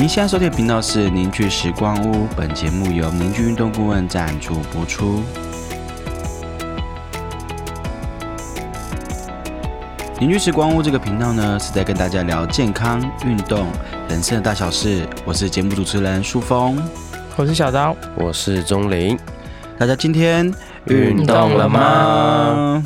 您现在收听的频道是凝聚时光屋，本节目由凝聚运动顾问赞助播出。凝聚时光屋这个频道呢，是在跟大家聊健康、运动、人生的大小事。我是节目主持人舒峰，我是小刀，我是钟林。大家今天运动了吗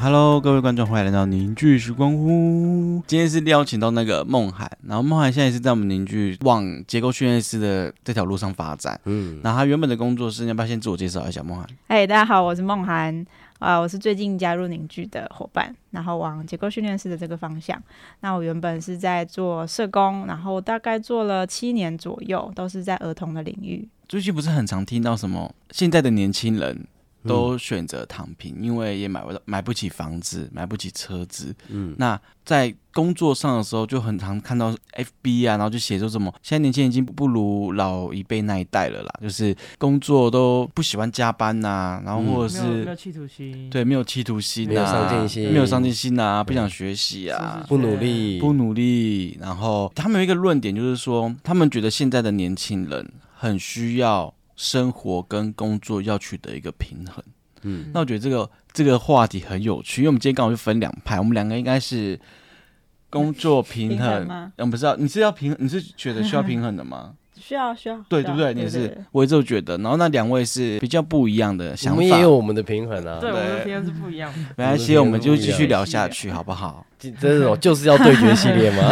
？Hello，各位观众，欢迎来到凝聚时光屋。今天是邀请到那个梦涵，然后梦涵现在是在我们凝聚往结构训练师的这条路上发展。嗯，那他原本的工作是，要不要先自我介绍一下？梦涵，哎，大家好，我是梦涵。啊，我是最近加入凝聚的伙伴，然后往结构训练师的这个方向。那我原本是在做社工，然后大概做了七年左右，都是在儿童的领域。最近不是很常听到什么现在的年轻人。都选择躺平，因为也买不到买不起房子，买不起车子。嗯，那在工作上的时候就很常看到 FB 啊，然后就写说什么，现在年轻人已经不如老一辈那一代了啦，就是工作都不喜欢加班呐，然后或者是没有企图心，对，没有企图心，没有上进心，没有上进心啊，不想学习啊，不努力，不努力。然后他们有一个论点，就是说他们觉得现在的年轻人很需要。生活跟工作要取得一个平衡，嗯，那我觉得这个这个话题很有趣，因为我们今天刚好就分两派，我们两个应该是工作平衡，嗯，不知道你是要平，你是觉得需要平衡的吗？需要需要，对对不对？你是，我就觉得，然后那两位是比较不一样的想法，我们也有我们的平衡啊，对，我们的平衡是不一样的。没关系，我们就继续聊下去，好不好？这种就是要对决系列吗？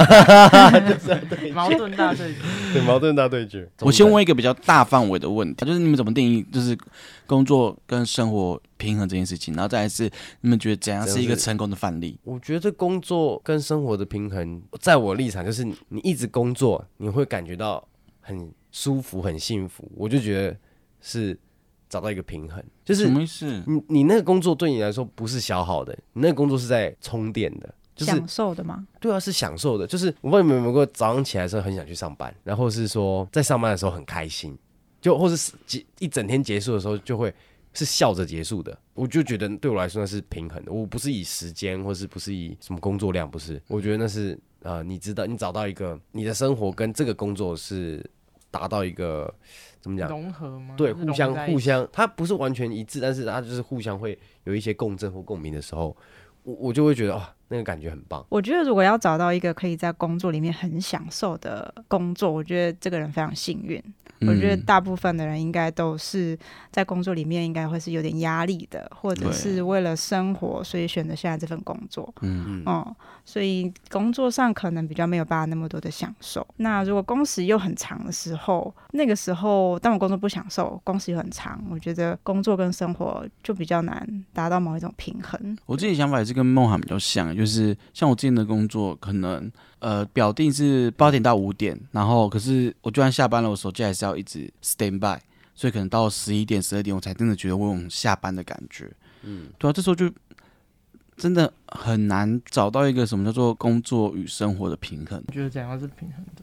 矛盾大对决，对，矛盾大对决。我先问一个比较大范围的问题，就是你们怎么定义就是工作跟生活平衡这件事情？然后再来是你们觉得怎样是一个成功的范例？我觉得工作跟生活的平衡，在我立场就是你一直工作，你会感觉到很。舒服很幸福，我就觉得是找到一个平衡，就是什么意思？你你那个工作对你来说不是消耗的，你那个工作是在充电的，就是享受的吗？对啊，是享受的。就是我问你们有没有过早上起来的时候很想去上班，然后是说在上班的时候很开心，就或是结一整天结束的时候就会是笑着结束的。我就觉得对我来说那是平衡的，我不是以时间或是不是以什么工作量，不是，我觉得那是呃，你知道你找到一个你的生活跟这个工作是。达到一个怎么讲融合吗？对，互相互相，它不是完全一致，但是它就是互相会有一些共振或共鸣的时候，我我就会觉得啊，那个感觉很棒。我觉得如果要找到一个可以在工作里面很享受的工作，我觉得这个人非常幸运。我觉得大部分的人应该都是在工作里面应该会是有点压力的，或者是为了生活所以选择现在这份工作。嗯嗯，所以工作上可能比较没有办法那么多的享受。那如果工时又很长的时候，那个时候当我工作不享受，工时又很长，我觉得工作跟生活就比较难达到某一种平衡。我自己想法也是跟梦涵比较像，就是像我之前的工作可能。呃，表定是八点到五点，然后可是我就算下班了，我手机还是要一直 stand by，所以可能到十一点、十二点，我才真的觉得我有下班的感觉。嗯，对啊，这时候就真的很难找到一个什么叫做工作与生活的平衡。我觉得怎样是平衡的？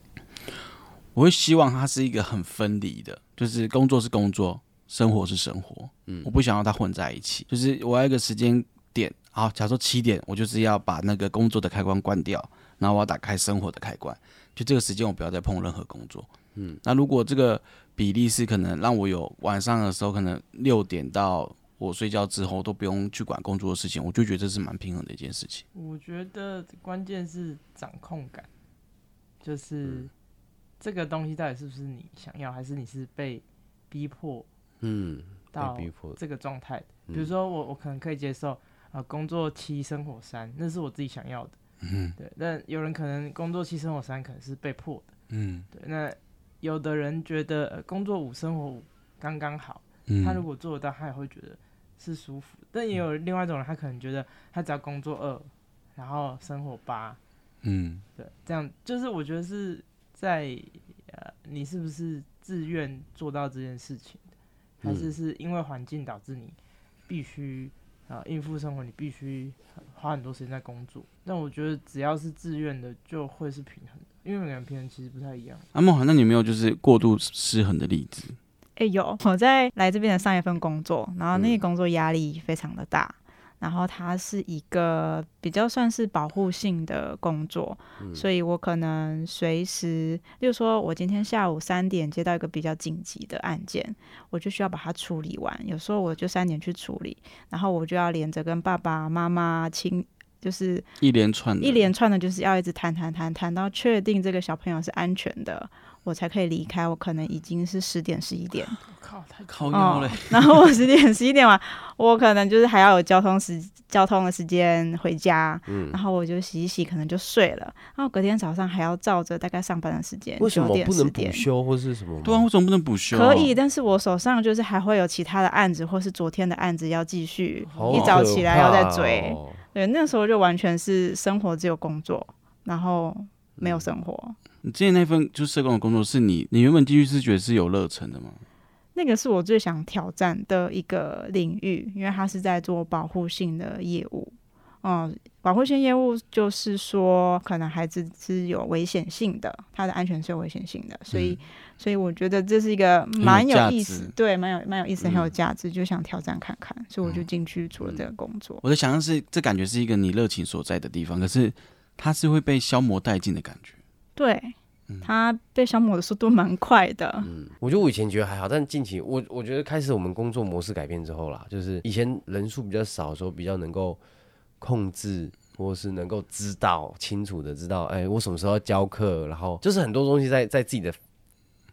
我会希望它是一个很分离的，就是工作是工作，生活是生活。嗯，我不想要它混在一起，就是我要一个时间点，好，假如说七点，我就是要把那个工作的开关关掉。然后我要打开生活的开关，就这个时间我不要再碰任何工作。嗯，那如果这个比例是可能让我有晚上的时候，可能六点到我睡觉之后都不用去管工作的事情，我就觉得这是蛮平衡的一件事情。我觉得关键是掌控感，就是这个东西到底是不是你想要，还是你是被逼迫？嗯，到这个状态。比如说我我可能可以接受啊，工作七生活三，那是我自己想要的。嗯，对，但有人可能工作七生活三可能是被迫的，嗯，对，那有的人觉得工作五生活五刚刚好，他如果做得到，他也会觉得是舒服。但也有另外一种人，他可能觉得他只要工作二，然后生活八，嗯，对，这样就是我觉得是在呃，你是不是自愿做到这件事情还是是因为环境导致你必须。啊，应付生活你必须花很多时间在工作，但我觉得只要是自愿的，就会是平衡的，因为每个人平衡其实不太一样。阿梦，那你没有就是过度失衡的例子？哎，有，我在来这边的上一份工作，然后那个工作压力非常的大。然后它是一个比较算是保护性的工作，所以我可能随时，例如说我今天下午三点接到一个比较紧急的案件，我就需要把它处理完。有时候我就三点去处理，然后我就要连着跟爸爸妈妈亲。就是一连串一连串的，就是要一直谈谈谈谈到确定这个小朋友是安全的，我才可以离开。我可能已经是十点十一点，我靠，太靠腰了。然后我十点十一点完，我可能就是还要有交通时交通的时间回家，嗯，然后我就洗一洗，可能就睡了。然后隔天早上还要照着大概上班的时间，为什么不能补休或是什么？对啊，为什么不能补休？可以，但是我手上就是还会有其他的案子，或是昨天的案子要继续，一早起来要再追。对，那时候就完全是生活只有工作，然后没有生活。你之前那份就社工的工作，是你你原本进去是觉得是有热忱的吗？那个是我最想挑战的一个领域，因为它是在做保护性的业务。嗯，保护性业务就是说，可能孩子是有危险性的，他的安全是有危险性的，所以，所以我觉得这是一个蛮有意思，对，蛮有蛮有意思，很有价值，就想挑战看看，所以我就进去做了这个工作。我的想象是，这感觉是一个你热情所在的地方，可是它是会被消磨殆尽的感觉。对，它被消磨的速度蛮快的。嗯，我觉得我以前觉得还好，但近期我我觉得开始我们工作模式改变之后啦，就是以前人数比较少的时候，比较能够。控制，或是能够知道清楚的知道，哎，我什么时候要教课，然后就是很多东西在在自己的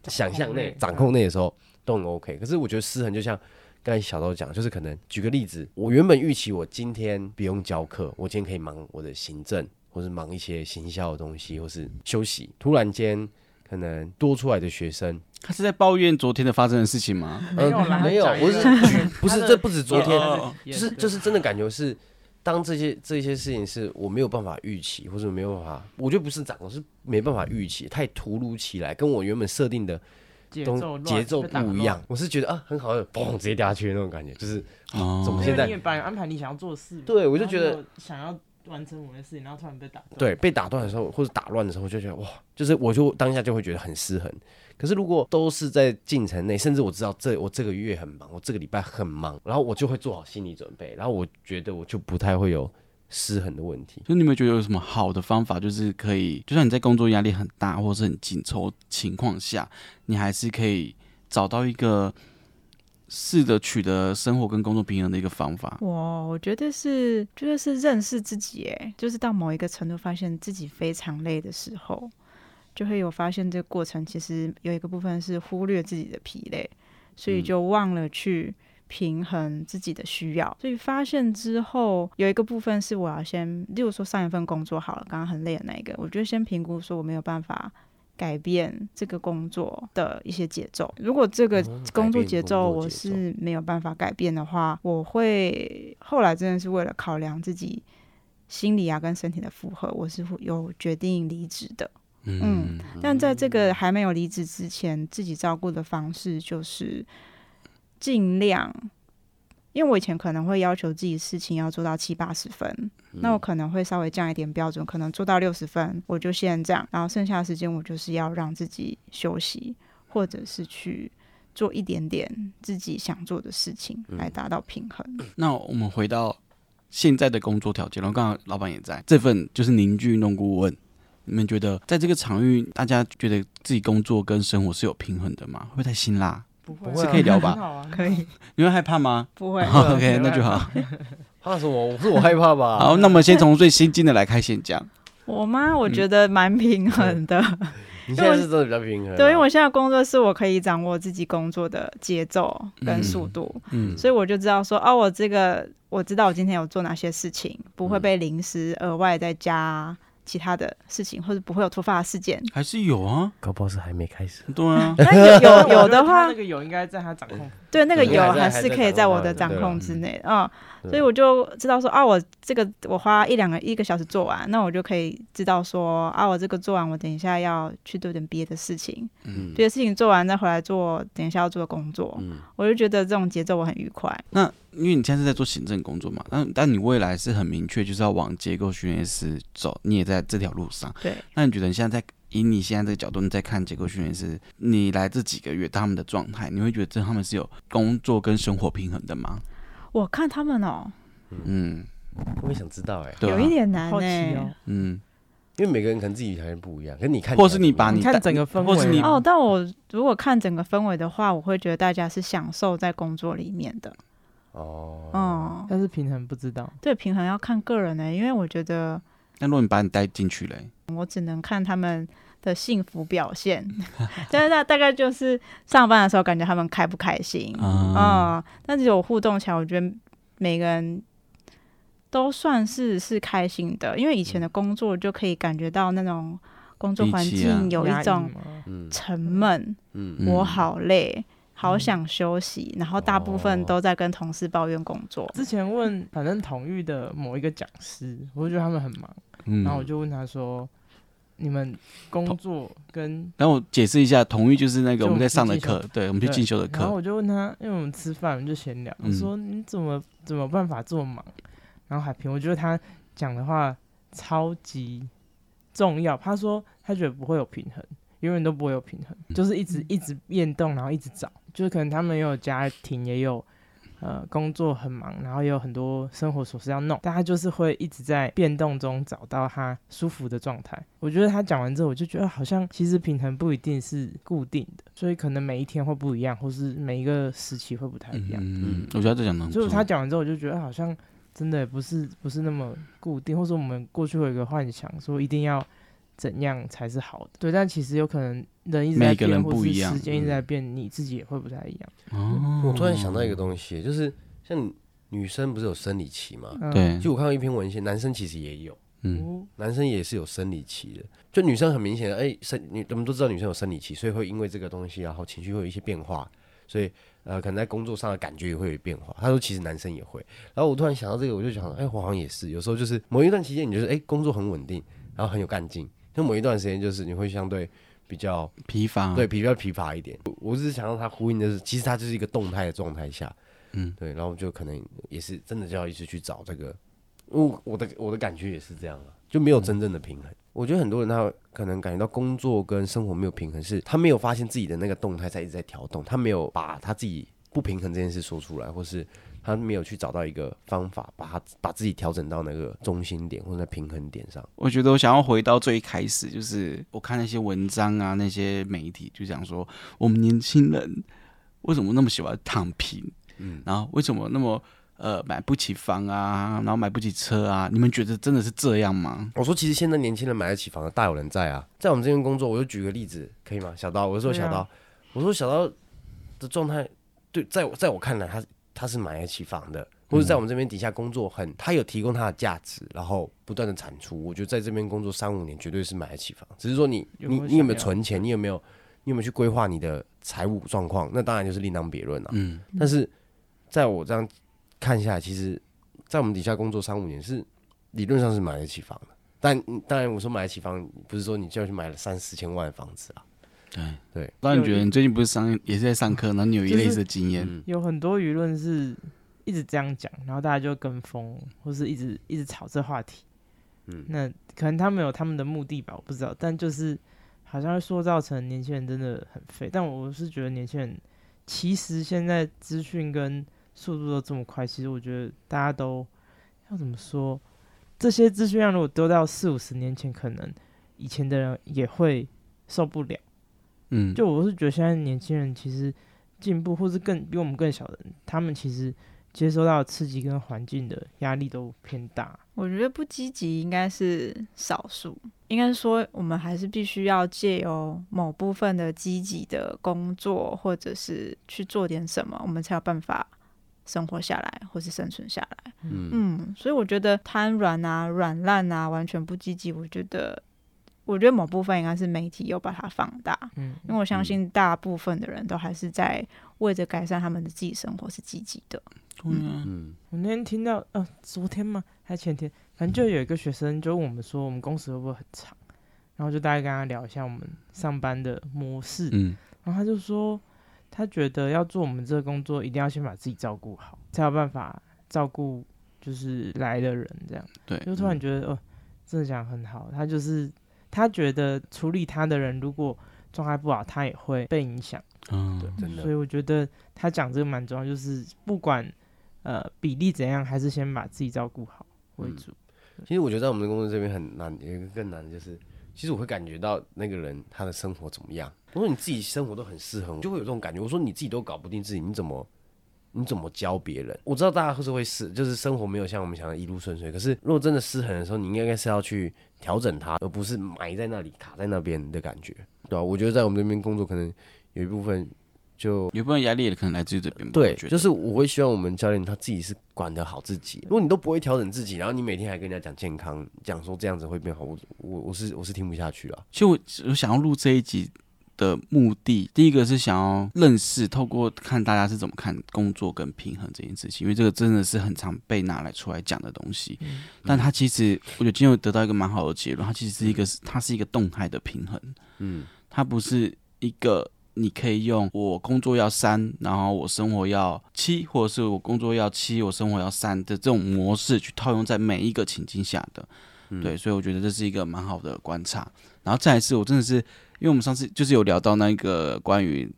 想象内、掌控内的时候都很 OK。可是我觉得失衡就像刚才小豆讲，就是可能举个例子，我原本预期我今天不用教课，我今天可以忙我的行政，或是忙一些行销的东西，或是休息。突然间可能多出来的学生，他是在抱怨昨天的发生的事情吗？没有，没有，我是不是这不止昨天，就是就是真的感觉是。当这些这些事情是我没有办法预期，或者没有办法，我觉得不是掌控，是没办法预期，太突如其来，跟我原本设定的节奏节奏不一样。我是觉得啊，很好的，嘣，直接掉下去的那种感觉，就是啊，怎么现在？安排你想要做的事，对我就觉得想要完成某些事情，然后突然被打断，对，被打断的时候或者打乱的时候，就觉得哇，就是我就当下就会觉得很失衡。可是如果都是在进程内，甚至我知道这我这个月很忙，我这个礼拜很忙，然后我就会做好心理准备，然后我觉得我就不太会有失衡的问题。所以你们觉得有什么好的方法，就是可以，就算你在工作压力很大或是很紧凑情况下，你还是可以找到一个试着取得生活跟工作平衡的一个方法。哇，我觉得是，觉得是认识自己，哎，就是到某一个程度，发现自己非常累的时候。就会有发现，这个过程其实有一个部分是忽略自己的疲累，所以就忘了去平衡自己的需要。所以发现之后，有一个部分是我要先，例如说上一份工作好了，刚刚很累的那一个，我就先评估说我没有办法改变这个工作的一些节奏。如果这个工作节奏我是没有办法改变的话，我会后来真的是为了考量自己心理啊跟身体的负荷，我是有决定离职的。嗯，但在这个还没有离职之前，自己照顾的方式就是尽量，因为我以前可能会要求自己事情要做到七八十分，那我可能会稍微降一点标准，可能做到六十分，我就先这样，然后剩下的时间我就是要让自己休息，或者是去做一点点自己想做的事情，来达到平衡。那我们回到现在的工作条件，然后刚刚老板也在这份就是凝聚运动顾问。你们觉得在这个场域，大家觉得自己工作跟生活是有平衡的吗？会太辛辣？不会，是可以聊吧？啊可以。你会害怕吗？不会。OK，那就好。怕什么？是我害怕吧？好，那么先从最新进的来开先讲。我吗？我觉得蛮平衡的。你现在是真的比较平衡。对，因为我现在工作是我可以掌握自己工作的节奏跟速度，嗯，所以我就知道说，哦，我这个我知道我今天有做哪些事情，不会被临时额外再加。其他的事情，或者不会有突发的事件，还是有啊？搞不好是还没开始，对啊。那有有有的话，那个有应该在他掌控。对，那个有还是可以在我的掌控之内啊。所以我就知道说啊，我这个我花一两个一个小时做完，那我就可以知道说啊，我这个做完，我等一下要去做点别的事情，嗯，别的事情做完再回来做等一下要做的工作，嗯，我就觉得这种节奏我很愉快。那因为你现在是在做行政工作嘛，那但你未来是很明确就是要往结构训练师走，你也在这条路上，对。那你觉得你现在在以你现在这个角度你在看结构训练师，你来这几个月他们的状态，你会觉得这他们是有工作跟生活平衡的吗？我看他们哦，嗯，我也想知道哎，有一点难好奇哎哦。。嗯，因为每个人可能自己条件不一样，可是你看或是你把你看整个氛或是你围啊。哦，但我如果看整个氛围的话，我会觉得大家是享受在工作里面的。哦，嗯，但是平衡不知道，对平衡要看个人呢、因为我觉得那如果你把你带进去嘞，我只能看他们的幸福表现，但是那大概就是上班的时候感觉他们开不开心，啊，嗯，但是有互动起来，我觉得每个人都算是是开心的，因为以前的工作就可以感觉到那种工作环境有一种沉闷，嗯。嗯。我好累，好想休息，然后大部分哦都在跟同事抱怨工作。之前问反正同育的某一个讲师，我就觉得他们很忙，嗯然后我就问他说：“你们工作跟然后我解释一下，同育就是那个我们在上的课，对，我们去进修的课然后，我就问他，因为我们吃饭，我们就闲聊，我嗯说你怎么怎么办法这么忙？然后海平，我觉得他讲的话超级重要。他说他觉得不会有平衡，永远都不会有平衡，就是一直一直变动，然后一直找，就是可能他们也有家庭，也有呃工作很忙，然后也有很多生活琐事要弄，但他就是会一直在变动中找到他舒服的状态。我觉得他讲完之后，我就觉得好像其实平衡不一定是固定的，所以可能每一天会不一样，或是每一个时期会不太一样。嗯，我觉得这讲的很所以重要，他讲完之后，我就觉得好像真的不是不是那么固定，或者我们过去会有一个幻想，说一定要怎样才是好的。对，但其实有可能人一直在每个人变，或是不一样时间一直在嗯变，你自己也会不太一样。哦我突然想到一个东西，就是像女生不是有生理期吗？嗯，对，就我看到一篇文献，男生其实也有，嗯哦男生也是有生理期的。就女生很明显的，哎、生女我们都知道女生有生理期，所以会因为这个东西，然后情绪会有一些变化，所以呃，可能在工作上的感觉也会有变化。他说其实男生也会。然后我突然想到这个，我就想，哎、我好像也是，有时候就是某一段期间，你就是哎、工作很稳定，然后很有干劲，就某一段时间就是你会相对比较疲乏，对，比较疲乏一点。我我只是想让他呼应的是，其实他就是一个动态的状态下，嗯，对，然后就可能也是真的就要一直去找这个，我我的我的感觉也是这样啊，就没有真正的平衡。我觉得很多人他可能感觉到工作跟生活没有平衡，是他没有发现自己的那个动态在一直在调动，他没有把他自己不平衡这件事说出来，或是他没有去找到一个方法，把他把自己调整到那个中心点或者平衡点上。我觉得我想要回到最开始，就是我看那些文章啊，那些媒体就讲说，我们年轻人为什么那么喜欢躺平？嗯，然后为什么那么呃买不起房啊，然后买不起车啊？你们觉得真的是这样吗？我说，其实现在年轻人买得起房的大有人在啊。在我们这边工作，我就举个例子，可以吗？小刀，我就说小刀，啊我说小刀的状态，对，在我在我看来，他他是买得起房的，或者在我们这边底下工作很，他有提供他的价值，然后不断的产出。我觉得在这边工作三五年，绝对是买得起房。只是说你你你有没有存钱，你有没有你有没有去规划你的财务状况？那当然就是另当别论了。嗯，但是在我这样看下来，其实，在我们底下工作三五年是理论上是买得起房的。但当然，我说买得起房，不是说你就要去买了三四千万的房子啊。对对。那你觉得你最近不是上也是在上课，然后你有一类似的经验？嗯，有很多舆论是一直这样讲，然后大家就跟风，或是一直一直炒这话题。嗯那可能他们有他们的目的吧，我不知道。但就是好像会塑造成年轻人真的很废。但我是觉得年轻人其实现在资讯跟速度都这么快，其实我觉得大家都要怎么说？这些资讯量如果丢到四五十年前，可能以前的人也会受不了。嗯，就我是觉得现在年轻人其实进步，或是更比我们更小的人，他们其实接收到刺激跟环境的压力都偏大。我觉得不积极应该是少数，应该说我们还是必须要借由某部分的积极的工作，或者是去做点什么，我们才有办法生活下来，或是生存下来。嗯嗯，所以我觉得瘫软啊、软烂啊、完全不积极，我觉得，我觉得某部分应该是媒体有把它放大，嗯，因为我相信大部分的人都还是在为着改善他们的自己生活是积极的。对啊，嗯我那天听到，呃，昨天吗？还前天，反正就有一个学生就问我们说，我们工时会不会很长？然后就大概跟他聊一下我们上班的模式，嗯然后他就说，他觉得要做我们这个工作，一定要先把自己照顾好，才有办法照顾就是来的人，这样。对就突然觉得，哦、真的讲得很好。他就是他觉得处理他的人，如果状态不好，他也会被影响。嗯，真的所以我觉得他讲这个蛮重要，就是不管呃比例怎样，还是先把自己照顾好为主。其实我觉得在我们的工作这边很难，有一个更难的就是，其实我会感觉到那个人他的生活怎么样。我说你自己生活都很适合，就会有这种感觉。我说你自己都搞不定自己，你怎么你怎么教别人？我知道大家会是会失，就是生活没有像我们想的一路顺遂。可是如果真的失衡的时候，你应该是要去调整它，而不是埋在那里卡在那边的感觉，对吧？我觉得在我们这边工作，可能有一部分。就有部分压力也可能来自于这边。对，就是我会希望我们教练他自己是管得好自己。如果你都不会调整自己，然后你每天还跟人家讲健康，讲说这样子会变好，我我我是我是听不下去了。其实我我想要录这一集的目的，第一个是想要认识，透过看大家是怎么看工作跟平衡这件事情，因为这个真的是很常被拿来出来讲的东西。但它其实我觉得今天得到一个蛮好的结论，它其实是一个它是一个动态的平衡。嗯，它不是一个。你可以用我工作要三，然后我生活要七，或者是我工作要七，我生活要三的这种模式去套用在每一个情境下的，对，所以我觉得这是一个蛮好的观察。然后再一次，我真的是因为我们上次就是有聊到那个关于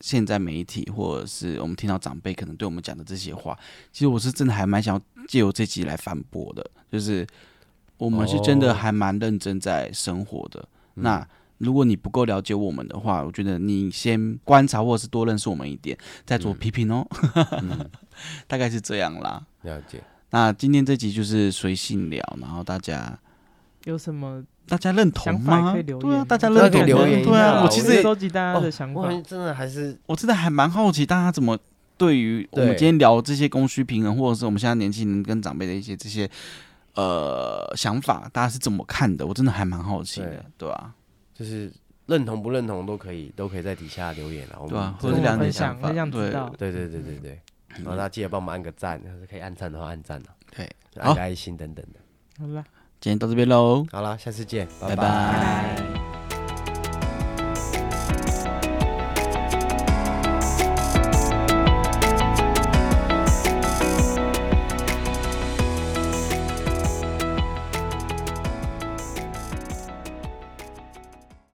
现在媒体或者是我们听到长辈可能对我们讲的这些话，其实我是真的还蛮想要借由这集来反驳的，就是我们是真的还蛮认真在生活的那。如果你不够了解我们的话，我觉得你先观察或者是多认识我们一点，再做批评哦。大概是这样啦。了解。那今天这集就是随性聊，然后大家有什么大家认同吗？对啊，大家认同留言。对啊，我其实收集大家的想法。真的还是，我真的还蛮好奇，大家怎么对于我们今天聊这些供需平衡，或者是我们现在年轻人跟长辈的一些这些呃想法，大家是怎么看的？我真的还蛮好奇的，对吧？就是认同不认同都可以，都可以在底下留言了。对啊，或者两点想法，对对对对对对。然后大家记得帮我们按个赞，要是可以按赞的话按赞了，对，按个爱心等等的。好了，今天到这边喽。好了，下次见，拜拜。